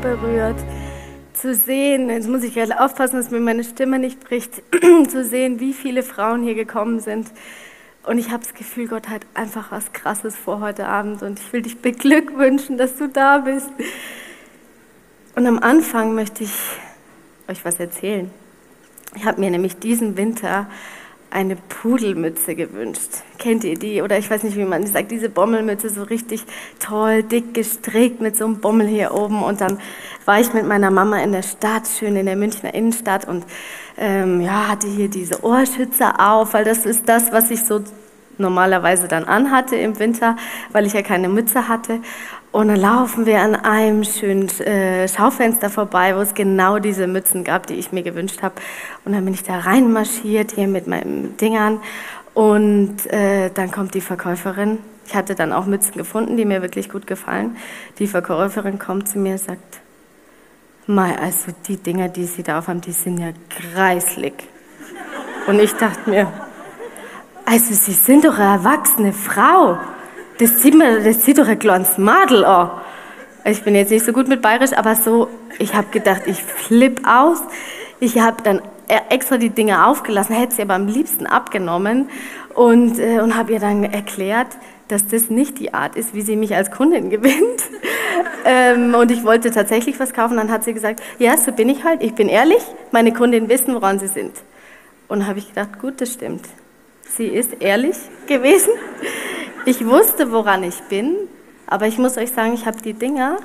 berührt zu sehen, jetzt muss ich gerade aufpassen, dass mir meine Stimme nicht bricht, zu sehen, wie viele Frauen hier gekommen sind. Und ich habe das Gefühl, Gott hat einfach was Krasses vor heute Abend und ich will dich beglückwünschen, dass du da bist. Und am Anfang möchte ich euch was erzählen. Ich habe mir nämlich diesen Winter eine Pudelmütze gewünscht. Kennt ihr die? Oder ich weiß nicht, wie man sagt, diese Bommelmütze so richtig toll, dick gestrickt mit so einem Bommel hier oben. Und dann war ich mit meiner Mama in der Stadt, schön in der Münchner Innenstadt und ähm, ja, hatte hier diese Ohrschützer auf, weil das ist das, was ich so normalerweise dann anhatte im Winter, weil ich ja keine Mütze hatte. Und dann laufen wir an einem schönen äh, Schaufenster vorbei, wo es genau diese Mützen gab, die ich mir gewünscht habe. Und dann bin ich da reinmarschiert hier mit meinen Dingern. Und äh, dann kommt die Verkäuferin. Ich hatte dann auch Mützen gefunden, die mir wirklich gut gefallen. Die Verkäuferin kommt zu mir und sagt, Mai, also die Dinger, die Sie da aufhaben, die sind ja kreislig. Und ich dachte mir, also Sie sind doch eine erwachsene Frau das sieht, man, das sieht doch ein kleines Madel an. Ich bin jetzt nicht so gut mit Bayerisch, aber so, ich habe gedacht, ich flipp aus. Ich habe dann extra die Dinge aufgelassen, hätte sie aber am liebsten abgenommen und, äh, und habe ihr dann erklärt, dass das nicht die Art ist, wie sie mich als Kundin gewinnt. ähm, und ich wollte tatsächlich was kaufen. Dann hat sie gesagt, ja, so bin ich halt. Ich bin ehrlich. Meine Kundinnen wissen, woran sie sind. Und habe ich gedacht, gut, das stimmt. Sie ist ehrlich gewesen. Ich wusste, woran ich bin, aber ich muss euch sagen, ich habe die Dinger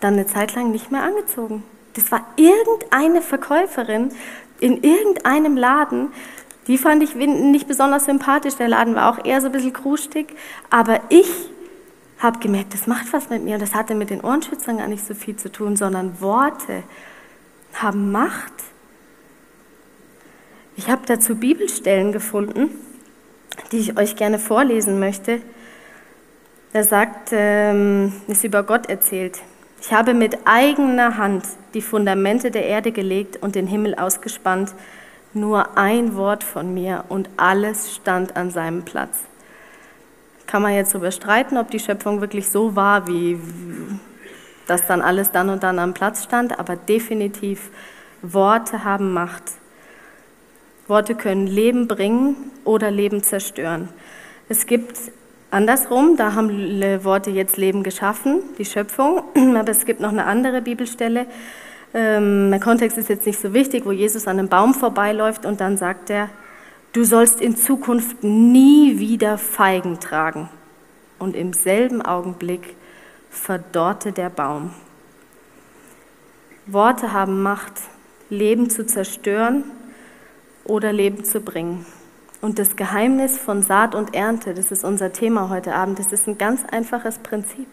dann eine Zeit lang nicht mehr angezogen. Das war irgendeine Verkäuferin in irgendeinem Laden, die fand ich nicht besonders sympathisch. Der Laden war auch eher so ein bisschen krustig, aber ich habe gemerkt, das macht was mit mir. Und das hatte mit den Ohrenschützern gar nicht so viel zu tun, sondern Worte haben Macht. Ich habe dazu Bibelstellen gefunden die ich euch gerne vorlesen möchte. Da sagt, ähm, ist über Gott erzählt. Ich habe mit eigener Hand die Fundamente der Erde gelegt und den Himmel ausgespannt. Nur ein Wort von mir und alles stand an seinem Platz. Kann man jetzt darüber streiten, ob die Schöpfung wirklich so war, wie dass dann alles dann und dann am Platz stand, aber definitiv Worte haben Macht. Worte können Leben bringen oder Leben zerstören. Es gibt andersrum, da haben Worte jetzt Leben geschaffen, die Schöpfung, aber es gibt noch eine andere Bibelstelle. Ähm, der Kontext ist jetzt nicht so wichtig, wo Jesus an einem Baum vorbeiläuft und dann sagt er, du sollst in Zukunft nie wieder Feigen tragen. Und im selben Augenblick verdorrte der Baum. Worte haben Macht, Leben zu zerstören oder Leben zu bringen. Und das Geheimnis von Saat und Ernte, das ist unser Thema heute Abend, das ist ein ganz einfaches Prinzip.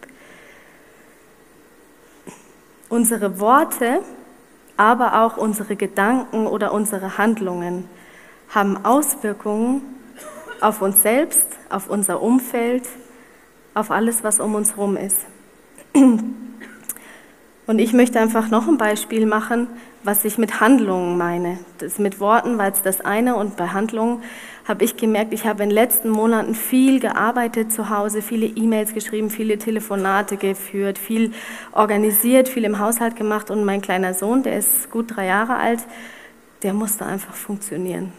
Unsere Worte, aber auch unsere Gedanken oder unsere Handlungen haben Auswirkungen auf uns selbst, auf unser Umfeld, auf alles, was um uns herum ist. Und ich möchte einfach noch ein Beispiel machen, was ich mit Handlungen meine. Das mit Worten war jetzt das eine und bei Handlungen habe ich gemerkt, ich habe in den letzten Monaten viel gearbeitet zu Hause, viele E-Mails geschrieben, viele Telefonate geführt, viel organisiert, viel im Haushalt gemacht und mein kleiner Sohn, der ist gut drei Jahre alt, der musste einfach funktionieren.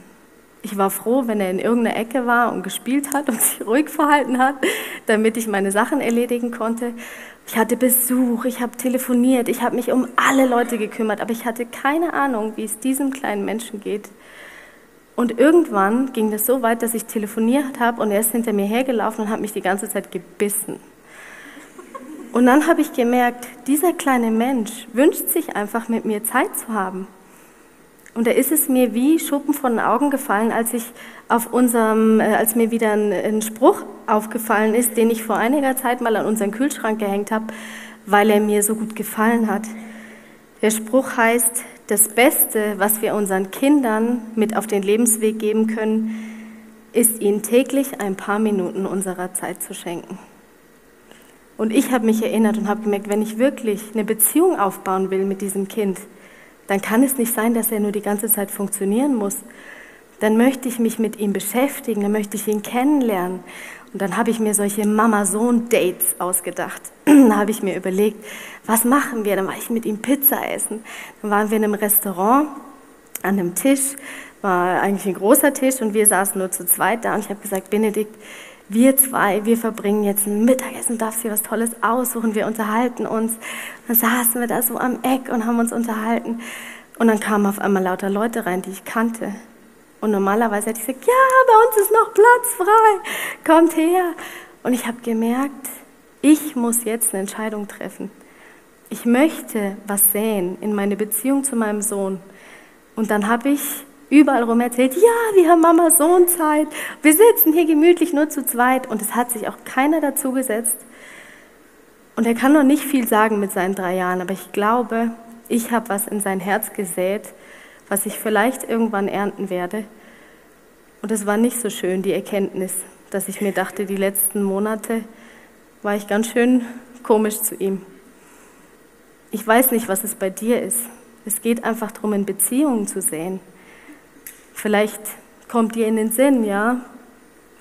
Ich war froh, wenn er in irgendeiner Ecke war und gespielt hat und sich ruhig verhalten hat, damit ich meine Sachen erledigen konnte. Ich hatte Besuch, ich habe telefoniert, ich habe mich um alle Leute gekümmert, aber ich hatte keine Ahnung, wie es diesem kleinen Menschen geht. Und irgendwann ging das so weit, dass ich telefoniert habe und er ist hinter mir hergelaufen und hat mich die ganze Zeit gebissen. Und dann habe ich gemerkt, dieser kleine Mensch wünscht sich einfach mit mir Zeit zu haben. Und da ist es mir wie Schuppen von den Augen gefallen, als ich auf unserem, äh, als mir wieder ein, ein Spruch aufgefallen ist, den ich vor einiger Zeit mal an unseren Kühlschrank gehängt habe, weil er mir so gut gefallen hat. Der Spruch heißt, das Beste, was wir unseren Kindern mit auf den Lebensweg geben können, ist ihnen täglich ein paar Minuten unserer Zeit zu schenken. Und ich habe mich erinnert und habe gemerkt, wenn ich wirklich eine Beziehung aufbauen will mit diesem Kind, dann kann es nicht sein, dass er nur die ganze Zeit funktionieren muss. Dann möchte ich mich mit ihm beschäftigen, dann möchte ich ihn kennenlernen. Und dann habe ich mir solche Mama-Sohn-Dates ausgedacht. da habe ich mir überlegt, was machen wir? Dann war ich mit ihm Pizza essen. Dann waren wir in einem Restaurant an einem Tisch, war eigentlich ein großer Tisch und wir saßen nur zu zweit da und ich habe gesagt, Benedikt, wir zwei, wir verbringen jetzt ein Mittagessen, darfst dir was Tolles aussuchen, wir unterhalten uns. Dann saßen wir da so am Eck und haben uns unterhalten und dann kamen auf einmal lauter Leute rein, die ich kannte. Und normalerweise hätte ich gesagt, ja, bei uns ist noch Platz frei, kommt her. Und ich habe gemerkt, ich muss jetzt eine Entscheidung treffen. Ich möchte was sehen in meine Beziehung zu meinem Sohn. Und dann habe ich überall rum erzählt, ja, wir haben Mama Sohn Zeit. Wir sitzen hier gemütlich nur zu zweit. Und es hat sich auch keiner dazu gesetzt. Und er kann noch nicht viel sagen mit seinen drei Jahren, aber ich glaube, ich habe was in sein Herz gesät, was ich vielleicht irgendwann ernten werde. Und es war nicht so schön, die Erkenntnis, dass ich mir dachte, die letzten Monate war ich ganz schön komisch zu ihm. Ich weiß nicht, was es bei dir ist. Es geht einfach darum, in Beziehungen zu sehen. Vielleicht kommt dir in den Sinn, ja,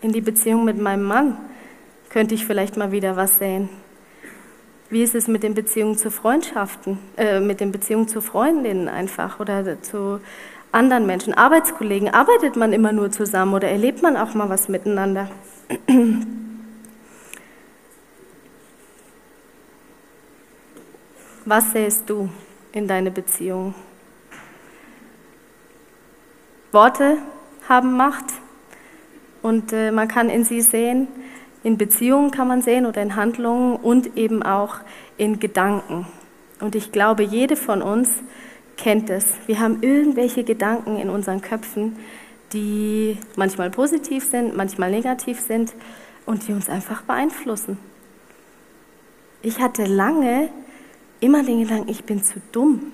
in die Beziehung mit meinem Mann könnte ich vielleicht mal wieder was sehen. Wie ist es mit den Beziehungen zu Freundschaften, äh, mit den Beziehungen zu Freundinnen einfach oder zu anderen Menschen, Arbeitskollegen? Arbeitet man immer nur zusammen oder erlebt man auch mal was miteinander? Was sähst du in deine Beziehung? Worte haben Macht und äh, man kann in sie sehen, in Beziehungen kann man sehen oder in Handlungen und eben auch in Gedanken. Und ich glaube, jede von uns kennt es. Wir haben irgendwelche Gedanken in unseren Köpfen, die manchmal positiv sind, manchmal negativ sind und die uns einfach beeinflussen. Ich hatte lange immer den Gedanken, ich bin zu dumm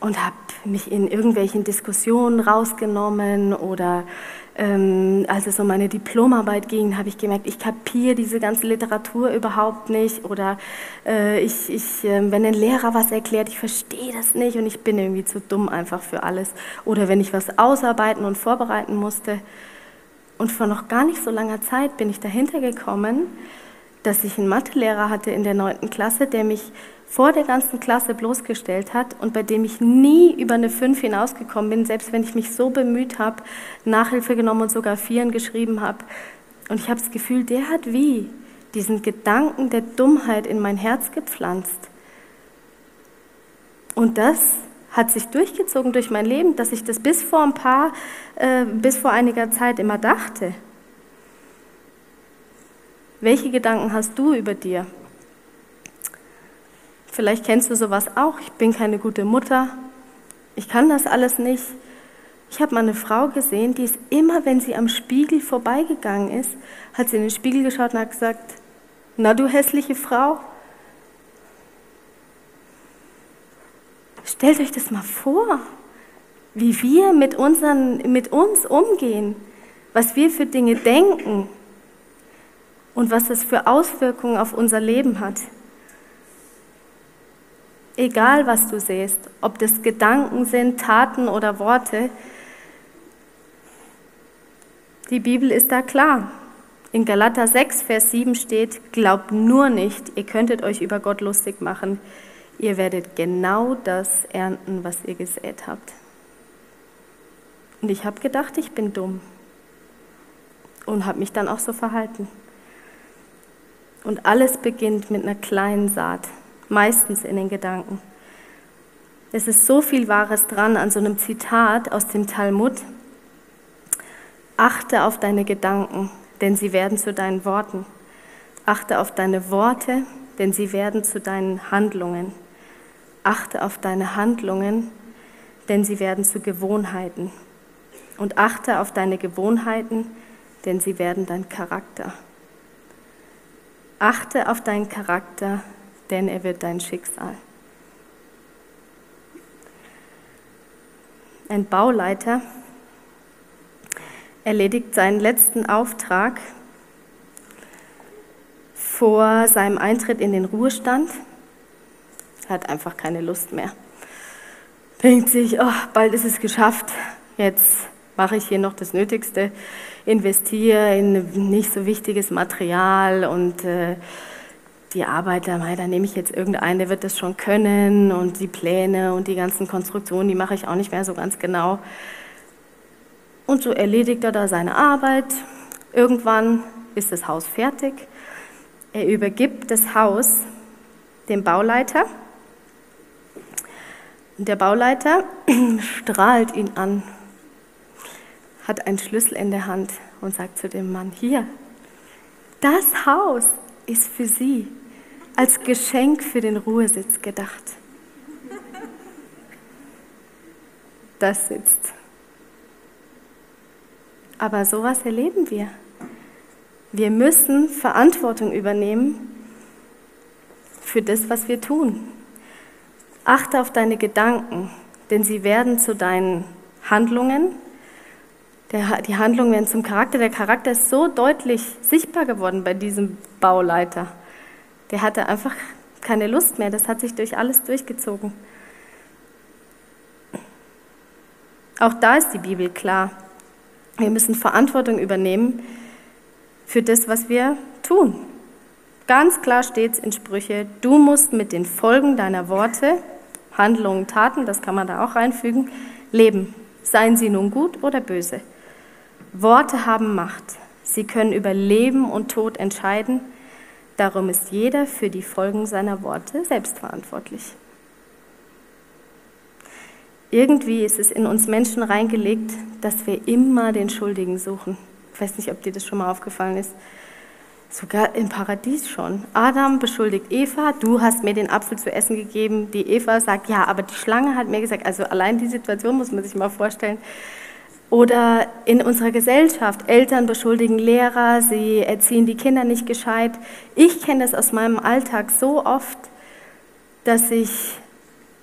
und habe mich in irgendwelchen Diskussionen rausgenommen oder ähm, als es um meine Diplomarbeit ging, habe ich gemerkt, ich kapiere diese ganze Literatur überhaupt nicht oder äh, ich, ich, äh, wenn ein Lehrer was erklärt, ich verstehe das nicht und ich bin irgendwie zu dumm einfach für alles. Oder wenn ich was ausarbeiten und vorbereiten musste. Und vor noch gar nicht so langer Zeit bin ich dahinter gekommen, dass ich einen Mathelehrer hatte in der neunten Klasse, der mich vor der ganzen Klasse bloßgestellt hat und bei dem ich nie über eine 5 hinausgekommen bin, selbst wenn ich mich so bemüht habe, Nachhilfe genommen und sogar Vieren geschrieben habe. Und ich habe das Gefühl, der hat wie diesen Gedanken der Dummheit in mein Herz gepflanzt. Und das hat sich durchgezogen durch mein Leben, dass ich das bis vor ein paar, äh, bis vor einiger Zeit immer dachte. Welche Gedanken hast du über dir? Vielleicht kennst du sowas auch. Ich bin keine gute Mutter. Ich kann das alles nicht. Ich habe mal eine Frau gesehen, die ist immer, wenn sie am Spiegel vorbeigegangen ist, hat sie in den Spiegel geschaut und hat gesagt, na du hässliche Frau. Stellt euch das mal vor, wie wir mit, unseren, mit uns umgehen, was wir für Dinge denken und was das für Auswirkungen auf unser Leben hat. Egal, was du siehst, ob das Gedanken sind, Taten oder Worte, die Bibel ist da klar. In Galater 6, Vers 7 steht, glaubt nur nicht, ihr könntet euch über Gott lustig machen. Ihr werdet genau das ernten, was ihr gesät habt. Und ich habe gedacht, ich bin dumm. Und habe mich dann auch so verhalten. Und alles beginnt mit einer kleinen Saat meistens in den Gedanken. Es ist so viel Wahres dran an so einem Zitat aus dem Talmud. Achte auf deine Gedanken, denn sie werden zu deinen Worten. Achte auf deine Worte, denn sie werden zu deinen Handlungen. Achte auf deine Handlungen, denn sie werden zu Gewohnheiten. Und achte auf deine Gewohnheiten, denn sie werden dein Charakter. Achte auf deinen Charakter, denn er wird dein Schicksal. Ein Bauleiter erledigt seinen letzten Auftrag vor seinem Eintritt in den Ruhestand, hat einfach keine Lust mehr. Denkt sich, oh, bald ist es geschafft, jetzt mache ich hier noch das Nötigste, investiere in nicht so wichtiges Material und äh, die Arbeiter, da nehme ich jetzt irgendeinen, der wird das schon können und die Pläne und die ganzen Konstruktionen, die mache ich auch nicht mehr so ganz genau. Und so erledigt er da seine Arbeit. Irgendwann ist das Haus fertig. Er übergibt das Haus dem Bauleiter. Und der Bauleiter strahlt ihn an, hat einen Schlüssel in der Hand und sagt zu dem Mann, hier, das Haus ist für Sie als Geschenk für den Ruhesitz gedacht. Das sitzt. Aber sowas erleben wir. Wir müssen Verantwortung übernehmen für das, was wir tun. Achte auf deine Gedanken, denn sie werden zu deinen Handlungen. Der, die Handlungen werden zum Charakter. Der Charakter ist so deutlich sichtbar geworden bei diesem Bauleiter. Der hatte einfach keine Lust mehr. Das hat sich durch alles durchgezogen. Auch da ist die Bibel klar. Wir müssen Verantwortung übernehmen für das, was wir tun. Ganz klar steht es in Sprüche, du musst mit den Folgen deiner Worte, Handlungen, Taten, das kann man da auch reinfügen, leben. Seien sie nun gut oder böse. Worte haben Macht. Sie können über Leben und Tod entscheiden. Darum ist jeder für die Folgen seiner Worte selbstverantwortlich. Irgendwie ist es in uns Menschen reingelegt, dass wir immer den Schuldigen suchen. Ich weiß nicht, ob dir das schon mal aufgefallen ist. Sogar im Paradies schon. Adam beschuldigt Eva, du hast mir den Apfel zu essen gegeben. Die Eva sagt, ja, aber die Schlange hat mir gesagt, also allein die Situation muss man sich mal vorstellen. Oder in unserer Gesellschaft, Eltern beschuldigen Lehrer, sie erziehen die Kinder nicht gescheit. Ich kenne das aus meinem Alltag so oft, dass ich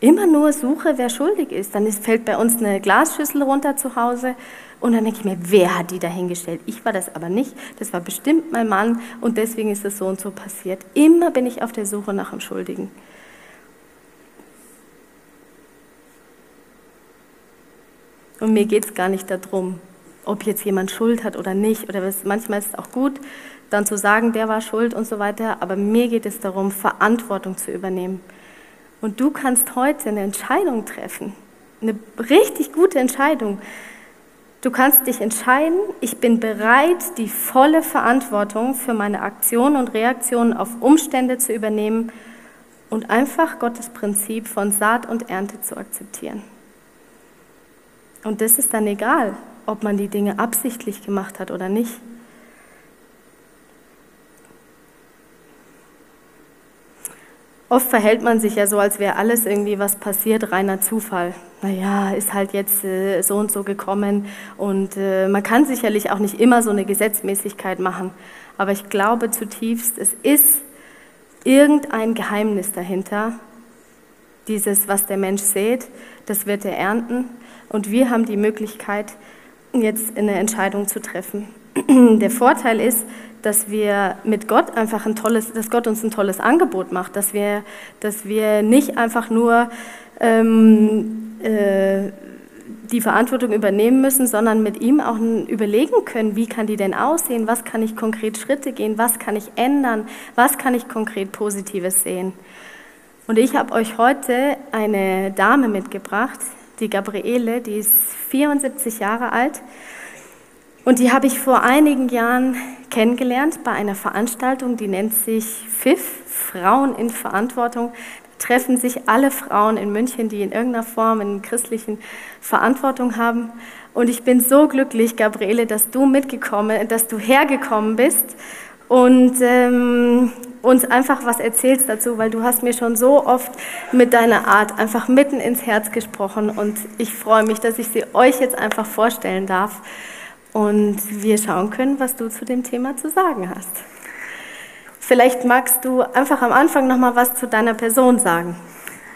immer nur suche, wer schuldig ist. Dann fällt bei uns eine Glasschüssel runter zu Hause und dann denke ich mir, wer hat die dahingestellt? Ich war das aber nicht, das war bestimmt mein Mann und deswegen ist es so und so passiert. Immer bin ich auf der Suche nach dem Schuldigen. Und mir geht es gar nicht darum, ob jetzt jemand Schuld hat oder nicht. Oder manchmal ist es auch gut, dann zu sagen, der war schuld und so weiter. Aber mir geht es darum, Verantwortung zu übernehmen. Und du kannst heute eine Entscheidung treffen. Eine richtig gute Entscheidung. Du kannst dich entscheiden, ich bin bereit, die volle Verantwortung für meine Aktionen und Reaktionen auf Umstände zu übernehmen und einfach Gottes Prinzip von Saat und Ernte zu akzeptieren. Und das ist dann egal, ob man die Dinge absichtlich gemacht hat oder nicht. Oft verhält man sich ja so, als wäre alles irgendwie, was passiert, reiner Zufall. Naja, ist halt jetzt äh, so und so gekommen und äh, man kann sicherlich auch nicht immer so eine Gesetzmäßigkeit machen. Aber ich glaube zutiefst, es ist irgendein Geheimnis dahinter. Dieses, was der Mensch sät, das wird er ernten. Und wir haben die Möglichkeit, jetzt eine Entscheidung zu treffen. Der Vorteil ist, dass wir mit Gott einfach ein tolles, dass Gott uns ein tolles Angebot macht, dass wir, dass wir nicht einfach nur ähm, äh, die Verantwortung übernehmen müssen, sondern mit ihm auch überlegen können, wie kann die denn aussehen, was kann ich konkret Schritte gehen, was kann ich ändern, was kann ich konkret Positives sehen. Und ich habe euch heute eine Dame mitgebracht, die Gabriele, die ist 74 Jahre alt. Und die habe ich vor einigen Jahren kennengelernt bei einer Veranstaltung, die nennt sich FIF, Frauen in Verantwortung. Da treffen sich alle Frauen in München, die in irgendeiner Form in christlichen Verantwortung haben. Und ich bin so glücklich, Gabriele, dass du mitgekommen, dass du hergekommen bist und ähm, uns einfach was erzählst dazu, weil du hast mir schon so oft mit deiner Art einfach mitten ins Herz gesprochen und ich freue mich, dass ich sie euch jetzt einfach vorstellen darf und wir schauen können, was du zu dem Thema zu sagen hast. Vielleicht magst du einfach am Anfang noch mal was zu deiner Person sagen.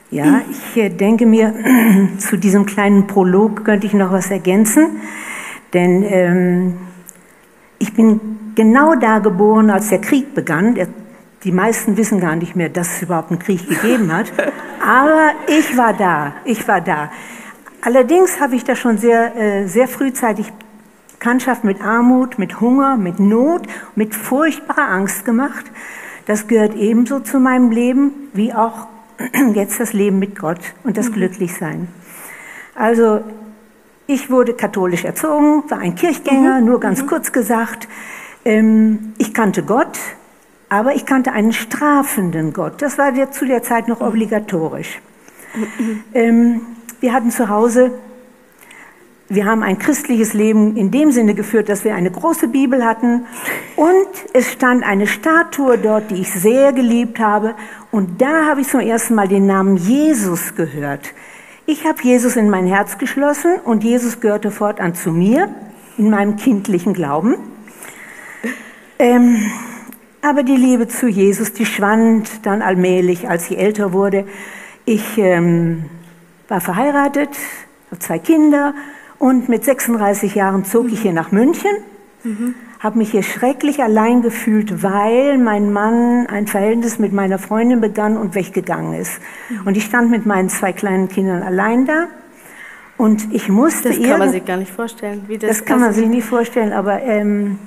Ja, ich denke mir, zu diesem kleinen Prolog könnte ich noch was ergänzen, denn ähm, ich bin genau da geboren, als der Krieg begann. Die meisten wissen gar nicht mehr, dass es überhaupt einen Krieg gegeben hat. Aber ich war da, ich war da. allerdings habe ich da schon sehr, äh, sehr frühzeitig Bekanntschaft mit Armut, mit Hunger, mit Not, mit furchtbarer Angst gemacht. Das gehört ebenso zu meinem Leben wie auch jetzt das Leben mit Gott und das mhm. Glücklichsein. Also ich wurde katholisch erzogen, war ein Kirchgänger, mhm. nur ganz mhm. kurz gesagt. Ähm, ich kannte Gott, aber ich kannte einen strafenden Gott. Das war zu der Zeit noch obligatorisch. Mhm. Ähm, wir hatten zu Hause wir haben ein christliches Leben in dem Sinne geführt, dass wir eine große Bibel hatten und es stand eine Statue dort, die ich sehr geliebt habe. Und da habe ich zum ersten Mal den Namen Jesus gehört. Ich habe Jesus in mein Herz geschlossen und Jesus gehörte fortan zu mir in meinem kindlichen Glauben. Ähm, aber die Liebe zu Jesus, die schwand dann allmählich, als ich älter wurde. Ich ähm, war verheiratet, habe zwei Kinder und mit 36 Jahren zog mhm. ich hier nach München, mhm. habe mich hier schrecklich allein gefühlt, weil mein Mann ein Verhältnis mit meiner Freundin begann und weggegangen ist. Mhm. Und ich stand mit meinen zwei kleinen Kindern allein da. Und ich musste. Das kann man sich gar nicht vorstellen. Wie das, das kann man sich nicht vorstellen, aber ähm,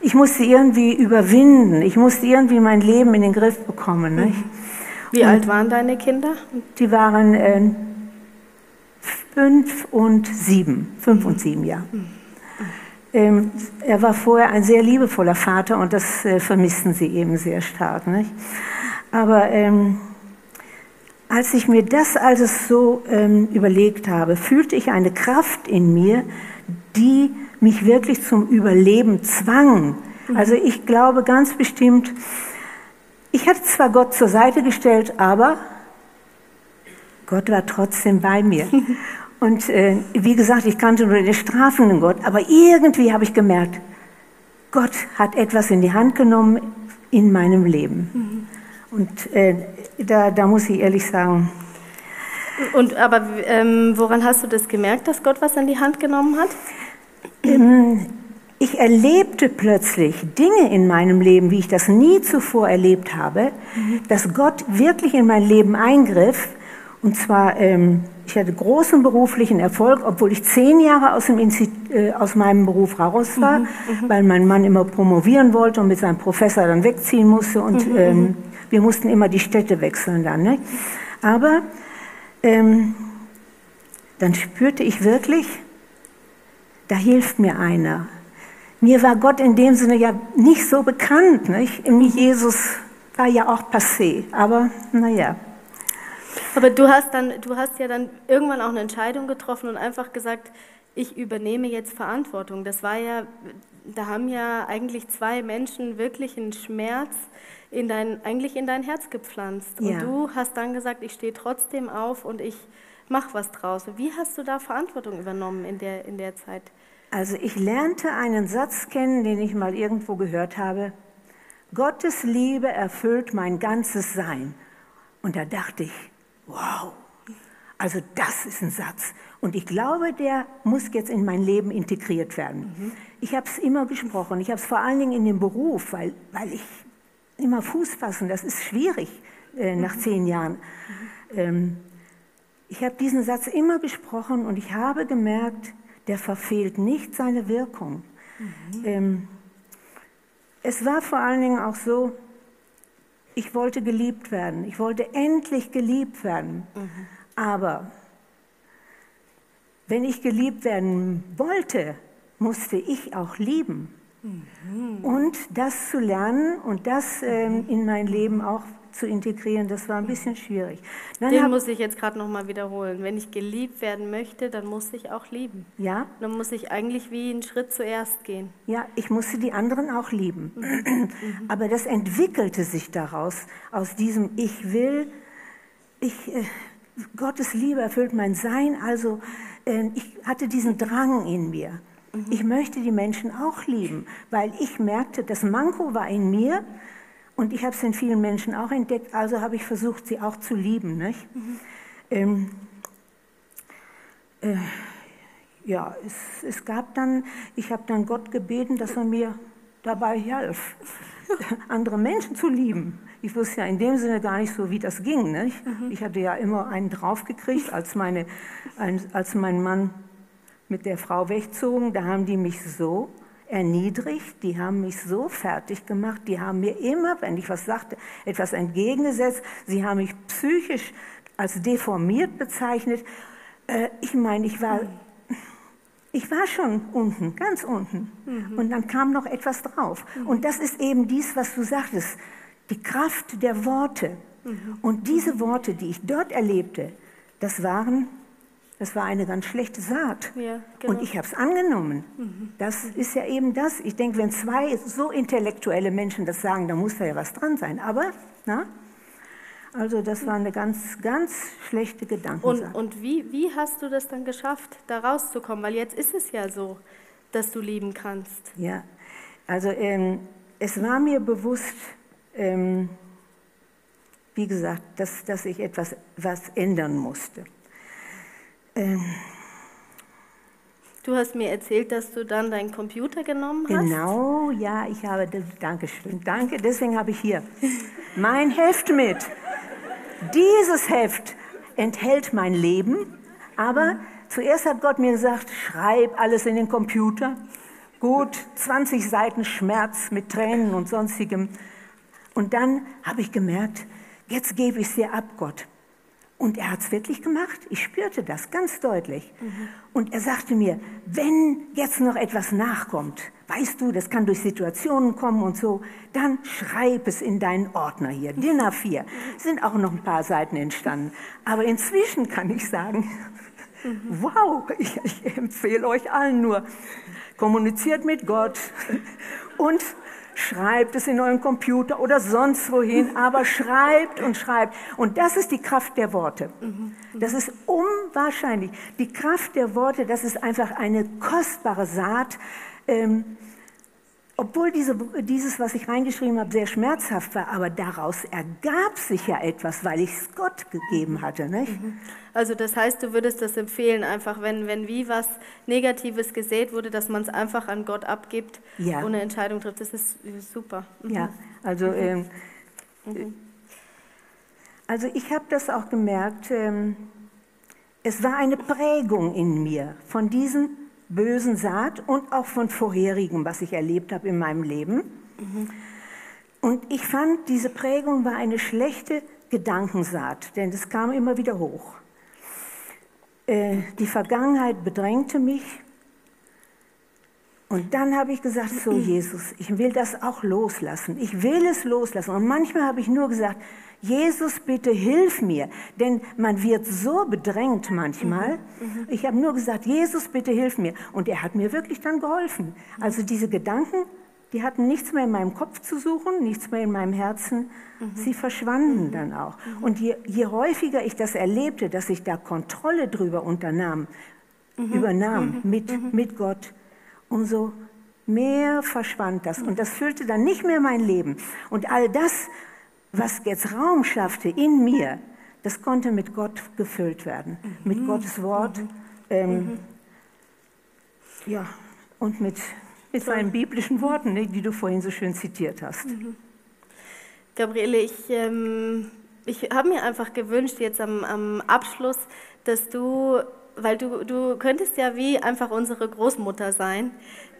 ich musste irgendwie überwinden. Ich musste irgendwie mein Leben in den Griff bekommen. Mhm. Wie und alt waren deine Kinder? Die waren äh, fünf und sieben, fünf und sieben, ja. Ähm, er war vorher ein sehr liebevoller Vater und das äh, vermissten sie eben sehr stark. Nicht? Aber ähm, als ich mir das alles so ähm, überlegt habe, fühlte ich eine Kraft in mir, die mich wirklich zum Überleben zwang. Also ich glaube ganz bestimmt, ich hatte zwar Gott zur Seite gestellt, aber Gott war trotzdem bei mir. Und äh, wie gesagt, ich kannte nur den strafenden Gott, aber irgendwie habe ich gemerkt, Gott hat etwas in die Hand genommen in meinem Leben. Mhm. Und äh, da, da muss ich ehrlich sagen. Und aber ähm, woran hast du das gemerkt, dass Gott was in die Hand genommen hat? Ähm, ich erlebte plötzlich Dinge in meinem Leben, wie ich das nie zuvor erlebt habe, dass Gott wirklich in mein Leben eingriff. Und zwar ähm, ich hatte großen beruflichen Erfolg, obwohl ich zehn Jahre aus, dem äh, aus meinem Beruf raus war, mhm, mhm, weil mein Mann immer promovieren wollte und mit seinem Professor dann wegziehen musste und mhm, ähm, wir mussten immer die Städte wechseln dann. Ne? Aber ähm, dann spürte ich wirklich, da hilft mir einer. Mir war Gott in dem Sinne ja nicht so bekannt. Nicht? Mhm. Jesus war ja auch passé, aber naja. Aber du hast dann, du hast ja dann irgendwann auch eine Entscheidung getroffen und einfach gesagt, ich übernehme jetzt Verantwortung. Das war ja, da haben ja eigentlich zwei Menschen wirklich einen Schmerz in dein, eigentlich in dein Herz gepflanzt. Und ja. du hast dann gesagt, ich stehe trotzdem auf und ich mache was draus. Wie hast du da Verantwortung übernommen in der, in der Zeit? Also ich lernte einen Satz kennen, den ich mal irgendwo gehört habe. Gottes Liebe erfüllt mein ganzes Sein. Und da dachte ich, Wow. Also das ist ein Satz. Und ich glaube, der muss jetzt in mein Leben integriert werden. Mhm. Ich habe es immer gesprochen. Ich habe es vor allen Dingen in dem Beruf, weil, weil ich immer Fuß fassen, das ist schwierig äh, nach mhm. zehn Jahren. Mhm. Ähm, ich habe diesen Satz immer gesprochen und ich habe gemerkt, der verfehlt nicht seine Wirkung. Mhm. Ähm, es war vor allen Dingen auch so, ich wollte geliebt werden. Ich wollte endlich geliebt werden. Mhm. Aber wenn ich geliebt werden wollte, musste ich auch lieben. Mhm. Und das zu lernen und das ähm, in mein Leben auch zu integrieren, das war ein bisschen schwierig. Dann Den muss ich jetzt gerade nochmal wiederholen. Wenn ich geliebt werden möchte, dann muss ich auch lieben. Ja. Dann muss ich eigentlich wie einen Schritt zuerst gehen. Ja, ich musste die anderen auch lieben. Mhm. Aber das entwickelte sich daraus, aus diesem Ich will, ich, äh, Gottes Liebe erfüllt mein Sein, also äh, ich hatte diesen Drang in mir. Mhm. Ich möchte die Menschen auch lieben, weil ich merkte, das Manko war in mir, und ich habe es in vielen Menschen auch entdeckt, also habe ich versucht, sie auch zu lieben. Nicht? Mhm. Ähm, äh, ja, es, es, gab dann, ich habe dann Gott gebeten, dass er mir dabei half, andere Menschen zu lieben. ich wusste ja in dem Sinne gar nicht so, wie das ging. Nicht? Mhm. Ich hatte ja immer einen draufgekriegt, als, meine, als mein Mann mit der Frau wegzogen. Da haben die mich so erniedrigt, die haben mich so fertig gemacht, die haben mir immer, wenn ich was sagte, etwas entgegengesetzt. Sie haben mich psychisch als deformiert bezeichnet. Äh, ich meine, ich war, ich war schon unten, ganz unten. Mhm. Und dann kam noch etwas drauf. Mhm. Und das ist eben dies, was du sagtest, die Kraft der Worte. Mhm. Und diese Worte, die ich dort erlebte, das waren das war eine ganz schlechte Saat. Ja, genau. Und ich habe es angenommen. Mhm. Das ist ja eben das. Ich denke, wenn zwei so intellektuelle Menschen das sagen, dann muss da ja was dran sein. Aber, na? Also das war eine ganz, ganz schlechte Gedanke. Und, und wie, wie hast du das dann geschafft, da rauszukommen? Weil jetzt ist es ja so, dass du lieben kannst. Ja, also ähm, es war mir bewusst, ähm, wie gesagt, dass, dass ich etwas was ändern musste. Ähm, du hast mir erzählt, dass du dann deinen Computer genommen hast. Genau, ja, ich habe, das, danke schön, danke, deswegen habe ich hier mein Heft mit. Dieses Heft enthält mein Leben, aber mhm. zuerst hat Gott mir gesagt, schreib alles in den Computer. Gut, 20 Seiten Schmerz mit Tränen und sonstigem. Und dann habe ich gemerkt, jetzt gebe ich es dir ab, Gott. Und er hat es wirklich gemacht. Ich spürte das ganz deutlich. Mhm. Und er sagte mir, wenn jetzt noch etwas nachkommt, weißt du, das kann durch Situationen kommen und so, dann schreib es in deinen Ordner hier. DIN A4. Sind auch noch ein paar Seiten entstanden. Aber inzwischen kann ich sagen, mhm. wow, ich, ich empfehle euch allen nur, kommuniziert mit Gott und schreibt es in euren Computer oder sonst wohin, aber schreibt und schreibt. Und das ist die Kraft der Worte. Das ist unwahrscheinlich. Die Kraft der Worte, das ist einfach eine kostbare Saat. Ähm, obwohl diese, dieses, was ich reingeschrieben habe, sehr schmerzhaft war, aber daraus ergab sich ja etwas, weil ich es Gott gegeben hatte. Nicht? Mhm. Also das heißt, du würdest das empfehlen, einfach wenn, wenn wie was Negatives gesät wurde, dass man es einfach an Gott abgibt ja. und eine Entscheidung trifft. Das ist super. Mhm. Ja, also, mhm. ähm, mhm. also ich habe das auch gemerkt, ähm, es war eine Prägung in mir von diesen bösen Saat und auch von vorherigem, was ich erlebt habe in meinem Leben. Mhm. Und ich fand, diese Prägung war eine schlechte Gedankensaat, denn es kam immer wieder hoch. Äh, die Vergangenheit bedrängte mich. Und dann habe ich gesagt, so Jesus, ich will das auch loslassen. Ich will es loslassen. Und manchmal habe ich nur gesagt, Jesus, bitte hilf mir, denn man wird so bedrängt manchmal. Mhm. Ich habe nur gesagt, Jesus, bitte hilf mir. Und er hat mir wirklich dann geholfen. Also diese Gedanken, die hatten nichts mehr in meinem Kopf zu suchen, nichts mehr in meinem Herzen. Mhm. Sie verschwanden mhm. dann auch. Mhm. Und je, je, häufiger ich das erlebte, dass ich da Kontrolle drüber unternahm, übernahm mit, mit Gott, umso mehr verschwand das. Und das füllte dann nicht mehr mein Leben. Und all das, was jetzt Raum schaffte in mir, das konnte mit Gott gefüllt werden, mhm. mit Gottes Wort. Mhm. Ähm, mhm. Ja, und mit, mit so. seinen biblischen Worten, ne, die du vorhin so schön zitiert hast. Mhm. Gabriele, ich, ähm, ich habe mir einfach gewünscht, jetzt am, am Abschluss, dass du weil du, du könntest ja wie einfach unsere Großmutter sein,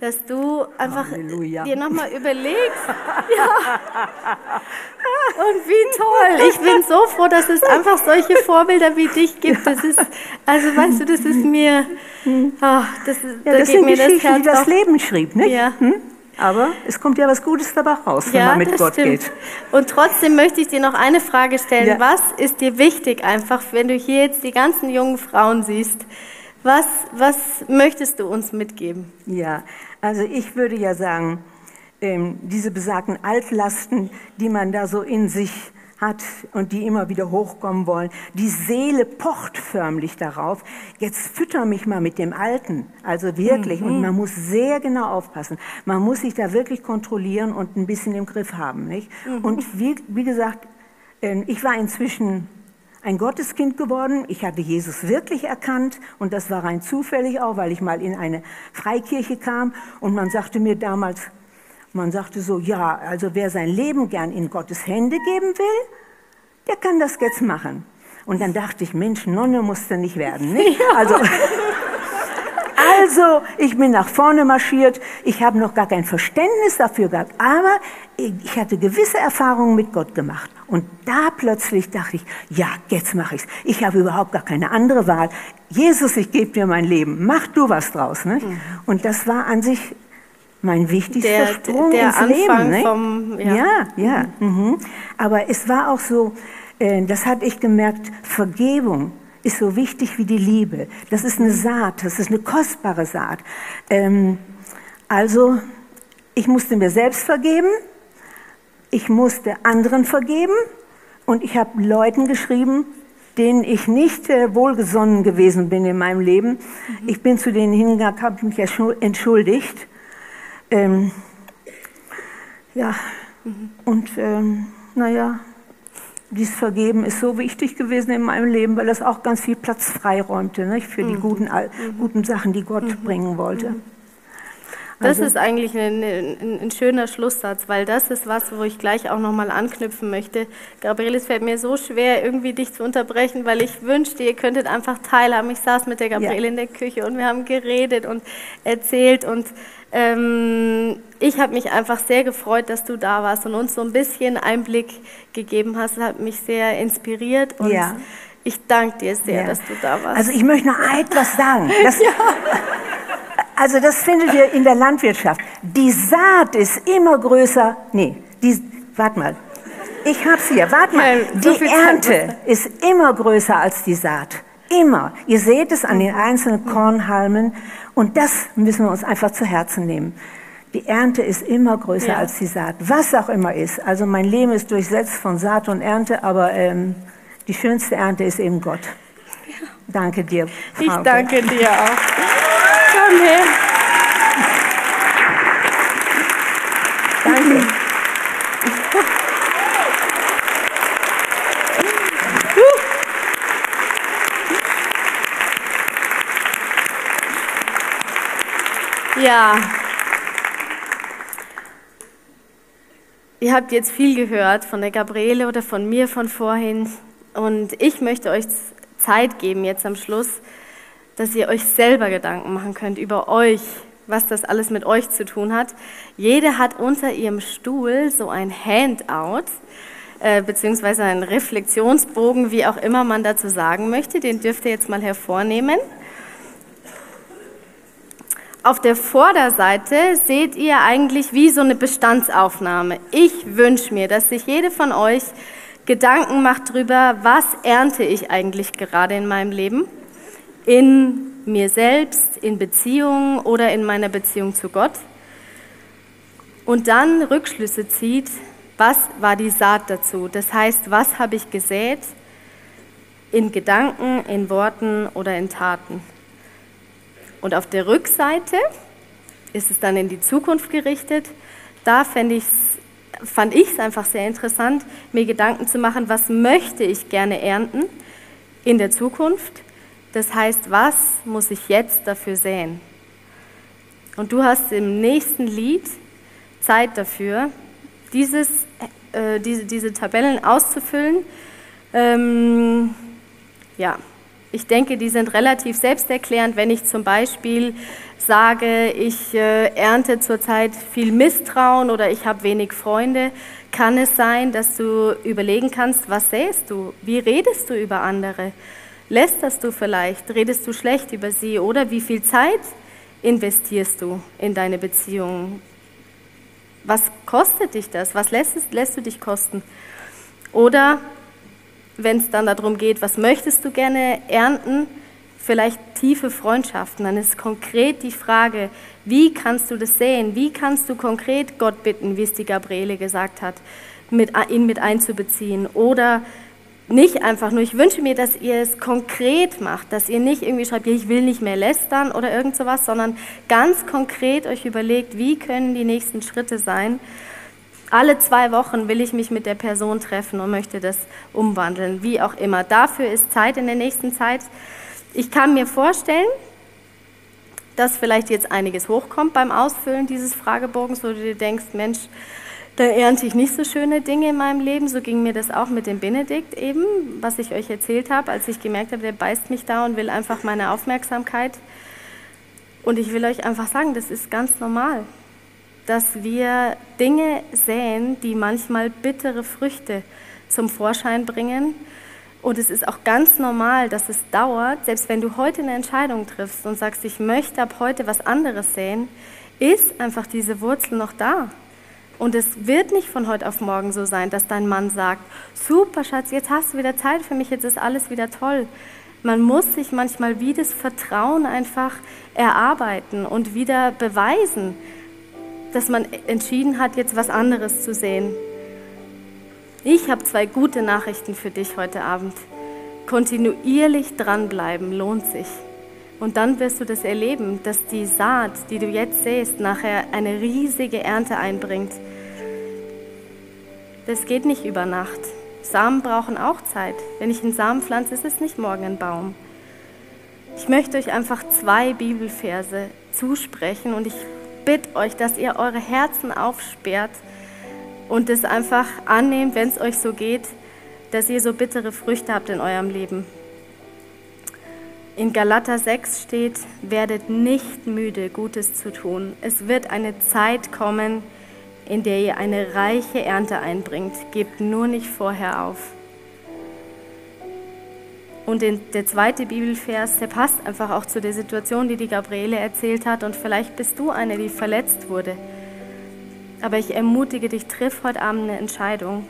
dass du einfach Halleluja. dir nochmal überlegst. ja. Und wie toll. Ich bin so froh, dass es einfach solche Vorbilder wie dich gibt. Das ist, also weißt du, das ist mir, oh, das, ja, da das geht mir das Herz die das Leben schrieb, nicht? Ja. Hm? Aber es kommt ja was Gutes dabei raus, wenn ja, man mit Gott stimmt. geht. Und trotzdem möchte ich dir noch eine Frage stellen. Ja. Was ist dir wichtig, einfach, wenn du hier jetzt die ganzen jungen Frauen siehst? Was, was möchtest du uns mitgeben? Ja, also ich würde ja sagen, ähm, diese besagten Altlasten, die man da so in sich hat und die immer wieder hochkommen wollen. Die Seele pocht förmlich darauf. Jetzt fütter mich mal mit dem Alten. Also wirklich. Mhm. Und man muss sehr genau aufpassen. Man muss sich da wirklich kontrollieren und ein bisschen im Griff haben. Nicht? Mhm. Und wie, wie gesagt, ähm, ich war inzwischen ein Gotteskind geworden. Ich hatte Jesus wirklich erkannt und das war rein zufällig auch, weil ich mal in eine Freikirche kam und man sagte mir damals, man sagte so, ja, also wer sein Leben gern in Gottes Hände geben will, der kann das jetzt machen. Und dann dachte ich, Mensch, Nonne musste nicht werden. Nicht? Ja. Also, also, ich bin nach vorne marschiert. Ich habe noch gar kein Verständnis dafür gehabt, aber ich hatte gewisse Erfahrungen mit Gott gemacht. Und da plötzlich dachte ich, ja, jetzt mache ich's. Ich habe überhaupt gar keine andere Wahl. Jesus, ich gebe dir mein Leben. Mach du was draus. Ne? Mhm. Und das war an sich mein wichtigster der, Sprung der ins Anfang Leben. Vom, ja, ja. ja mhm. Aber es war auch so, äh, das hatte ich gemerkt, Vergebung ist so wichtig wie die Liebe. Das ist eine Saat, das ist eine kostbare Saat. Ähm, also, ich musste mir selbst vergeben, ich musste anderen vergeben und ich habe Leuten geschrieben, denen ich nicht äh, wohlgesonnen gewesen bin in meinem Leben. Mhm. Ich bin zu denen hingegangen, habe mich entschuldigt. Ähm, ja, mhm. und ähm, naja, dieses Vergeben ist so wichtig gewesen in meinem Leben, weil das auch ganz viel Platz freiräumte nicht? für die mhm. guten, mhm. guten Sachen, die Gott mhm. bringen wollte. Das also, ist eigentlich ein, ein, ein, schöner Schlusssatz, weil das ist was, wo ich gleich auch nochmal anknüpfen möchte. Gabriele, es fällt mir so schwer, irgendwie dich zu unterbrechen, weil ich wünschte, ihr könntet einfach teilhaben. Ich saß mit der Gabriele ja. in der Küche und wir haben geredet und erzählt und ähm, ich habe mich einfach sehr gefreut, dass du da warst und uns so ein bisschen Einblick gegeben hast. Das hat mich sehr inspiriert und ja. ich danke dir sehr, ja. dass du da warst. Also ich möchte noch etwas sagen. Das, ja. Also das findet ihr in der Landwirtschaft. Die Saat ist immer größer. Nee, die, warte mal. Ich hab's hier. Warte mal. Die Ernte ist immer größer als die Saat. Immer. Ihr seht es an den einzelnen Kornhalmen. Und das müssen wir uns einfach zu Herzen nehmen. Die Ernte ist immer größer ja. als die Saat. Was auch immer ist. Also mein Leben ist durchsetzt von Saat und Ernte, aber ähm, die schönste Ernte ist eben Gott. Danke dir. Frau ich danke dir auch. Her. Danke. Ja. Ihr habt jetzt viel gehört von der Gabriele oder von mir von vorhin. Und ich möchte euch Zeit geben jetzt am Schluss, dass ihr euch selber Gedanken machen könnt über euch, was das alles mit euch zu tun hat. Jede hat unter ihrem Stuhl so ein Handout, äh, beziehungsweise einen Reflexionsbogen, wie auch immer man dazu sagen möchte. Den dürft ihr jetzt mal hervornehmen. Auf der Vorderseite seht ihr eigentlich wie so eine Bestandsaufnahme. Ich wünsche mir, dass sich jede von euch Gedanken macht darüber, was ernte ich eigentlich gerade in meinem Leben, in mir selbst, in Beziehungen oder in meiner Beziehung zu Gott. Und dann Rückschlüsse zieht, was war die Saat dazu? Das heißt, was habe ich gesät in Gedanken, in Worten oder in Taten? Und auf der Rückseite ist es dann in die Zukunft gerichtet. Da fand ich es einfach sehr interessant, mir Gedanken zu machen, was möchte ich gerne ernten in der Zukunft. Das heißt, was muss ich jetzt dafür säen? Und du hast im nächsten Lied Zeit dafür, dieses, äh, diese, diese Tabellen auszufüllen. Ähm, ja, ich denke, die sind relativ selbsterklärend, wenn ich zum Beispiel sage, ich äh, ernte zurzeit viel Misstrauen oder ich habe wenig Freunde, kann es sein, dass du überlegen kannst, was sähst du? Wie redest du über andere? Lästerst du vielleicht? Redest du schlecht über sie? Oder wie viel Zeit investierst du in deine Beziehungen? Was kostet dich das? Was lässt, lässt du dich kosten? Oder wenn es dann darum geht, was möchtest du gerne ernten, vielleicht tiefe Freundschaften, dann ist konkret die Frage, wie kannst du das sehen? Wie kannst du konkret Gott bitten, wie es die Gabriele gesagt hat, mit, ihn mit einzubeziehen? Oder nicht einfach nur, ich wünsche mir, dass ihr es konkret macht, dass ihr nicht irgendwie schreibt, ich will nicht mehr lästern oder irgend sowas, sondern ganz konkret euch überlegt, wie können die nächsten Schritte sein, alle zwei Wochen will ich mich mit der Person treffen und möchte das umwandeln, wie auch immer. Dafür ist Zeit in der nächsten Zeit. Ich kann mir vorstellen, dass vielleicht jetzt einiges hochkommt beim Ausfüllen dieses Fragebogens, wo du dir denkst, Mensch, da ernte ich nicht so schöne Dinge in meinem Leben. So ging mir das auch mit dem Benedikt eben, was ich euch erzählt habe, als ich gemerkt habe, der beißt mich da und will einfach meine Aufmerksamkeit. Und ich will euch einfach sagen, das ist ganz normal, dass wir Dinge säen, die manchmal bittere Früchte zum Vorschein bringen. Und es ist auch ganz normal, dass es dauert, selbst wenn du heute eine Entscheidung triffst und sagst, ich möchte ab heute was anderes sehen, ist einfach diese Wurzel noch da. Und es wird nicht von heute auf morgen so sein, dass dein Mann sagt, super Schatz, jetzt hast du wieder Zeit für mich, jetzt ist alles wieder toll. Man muss sich manchmal wie das Vertrauen einfach erarbeiten und wieder beweisen, dass man entschieden hat, jetzt was anderes zu sehen. Ich habe zwei gute Nachrichten für dich heute Abend. Kontinuierlich dranbleiben lohnt sich. Und dann wirst du das erleben, dass die Saat, die du jetzt sähst, nachher eine riesige Ernte einbringt. Das geht nicht über Nacht. Samen brauchen auch Zeit. Wenn ich einen Samen pflanze, ist es nicht morgen ein Baum. Ich möchte euch einfach zwei Bibelverse zusprechen und ich bitte euch, dass ihr eure Herzen aufsperrt und es einfach annehmt, wenn es euch so geht, dass ihr so bittere Früchte habt in eurem Leben. In Galater 6 steht, werdet nicht müde, Gutes zu tun. Es wird eine Zeit kommen, in der ihr eine reiche Ernte einbringt. Gebt nur nicht vorher auf. Und der zweite Bibelvers, der passt einfach auch zu der Situation, die die Gabriele erzählt hat. Und vielleicht bist du eine, die verletzt wurde. Aber ich ermutige dich, triff heute Abend eine Entscheidung.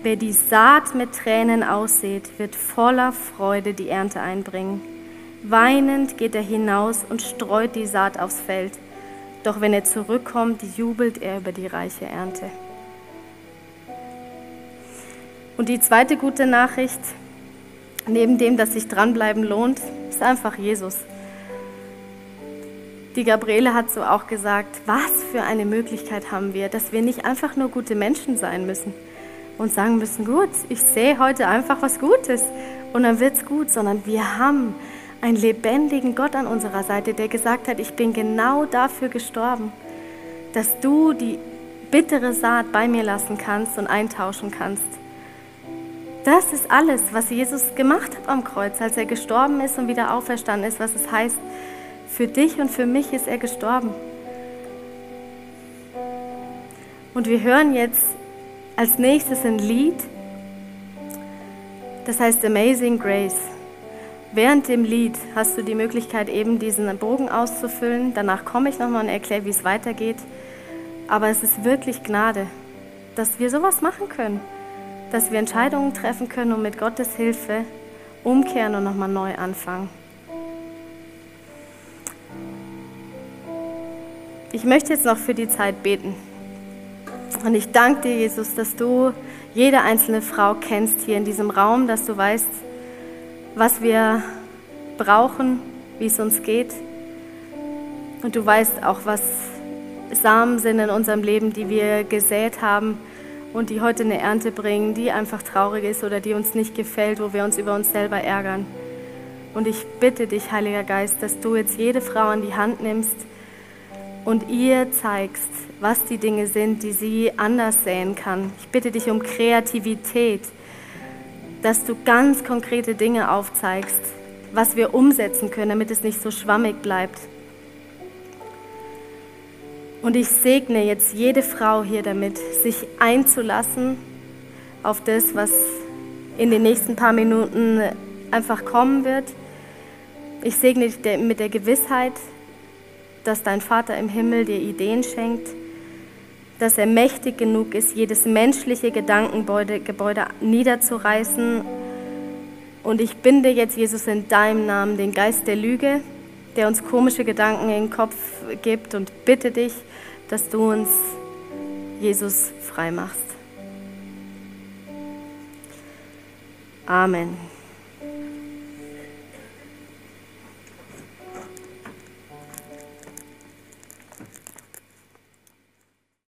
Wer die Saat mit Tränen aussät, wird voller Freude die Ernte einbringen. Weinend geht er hinaus und streut die Saat aufs Feld. Doch wenn er zurückkommt, jubelt er über die reiche Ernte. Und die zweite gute Nachricht, neben dem, dass sich dranbleiben lohnt, ist einfach Jesus. Die Gabriele hat so auch gesagt, was für eine Möglichkeit haben wir, dass wir nicht einfach nur gute Menschen sein müssen und sagen müssen, gut, ich sehe heute einfach was Gutes und dann wird es gut, sondern wir haben einen lebendigen Gott an unserer Seite, der gesagt hat, ich bin genau dafür gestorben, dass du die bittere Saat bei mir lassen kannst und eintauschen kannst. Das ist alles, was Jesus gemacht hat am Kreuz, als er gestorben ist und wieder auferstanden ist, was es heißt, für dich und für mich ist er gestorben. Und wir hören jetzt als nächstes ein Lied, das heißt Amazing Grace. Während dem Lied hast du die Möglichkeit, eben diesen Bogen auszufüllen. Danach komme ich nochmal und erkläre, wie es weitergeht. Aber es ist wirklich Gnade, dass wir sowas machen können, dass wir Entscheidungen treffen können und mit Gottes Hilfe umkehren und nochmal neu anfangen. Ich möchte jetzt noch für die Zeit beten. Und ich danke dir, Jesus, dass du jede einzelne Frau kennst hier in diesem Raum, dass du weißt, was wir brauchen, wie es uns geht. Und du weißt auch, was Samen sind in unserem Leben, die wir gesät haben und die heute eine Ernte bringen, die einfach traurig ist oder die uns nicht gefällt, wo wir uns über uns selber ärgern. Und ich bitte dich, Heiliger Geist, dass du jetzt jede Frau an die Hand nimmst, und ihr zeigst, was die Dinge sind, die sie anders sehen kann. Ich bitte dich um Kreativität, dass du ganz konkrete Dinge aufzeigst, was wir umsetzen können, damit es nicht so schwammig bleibt. Und ich segne jetzt jede Frau hier damit, sich einzulassen auf das, was in den nächsten paar Minuten einfach kommen wird. Ich segne dich mit der Gewissheit, dass dein Vater im Himmel dir Ideen schenkt, dass er mächtig genug ist, jedes menschliche Gedankengebäude Gebäude niederzureißen. Und ich binde jetzt, Jesus, in deinem Namen den Geist der Lüge, der uns komische Gedanken in den Kopf gibt und bitte dich, dass du uns, Jesus, frei machst. Amen.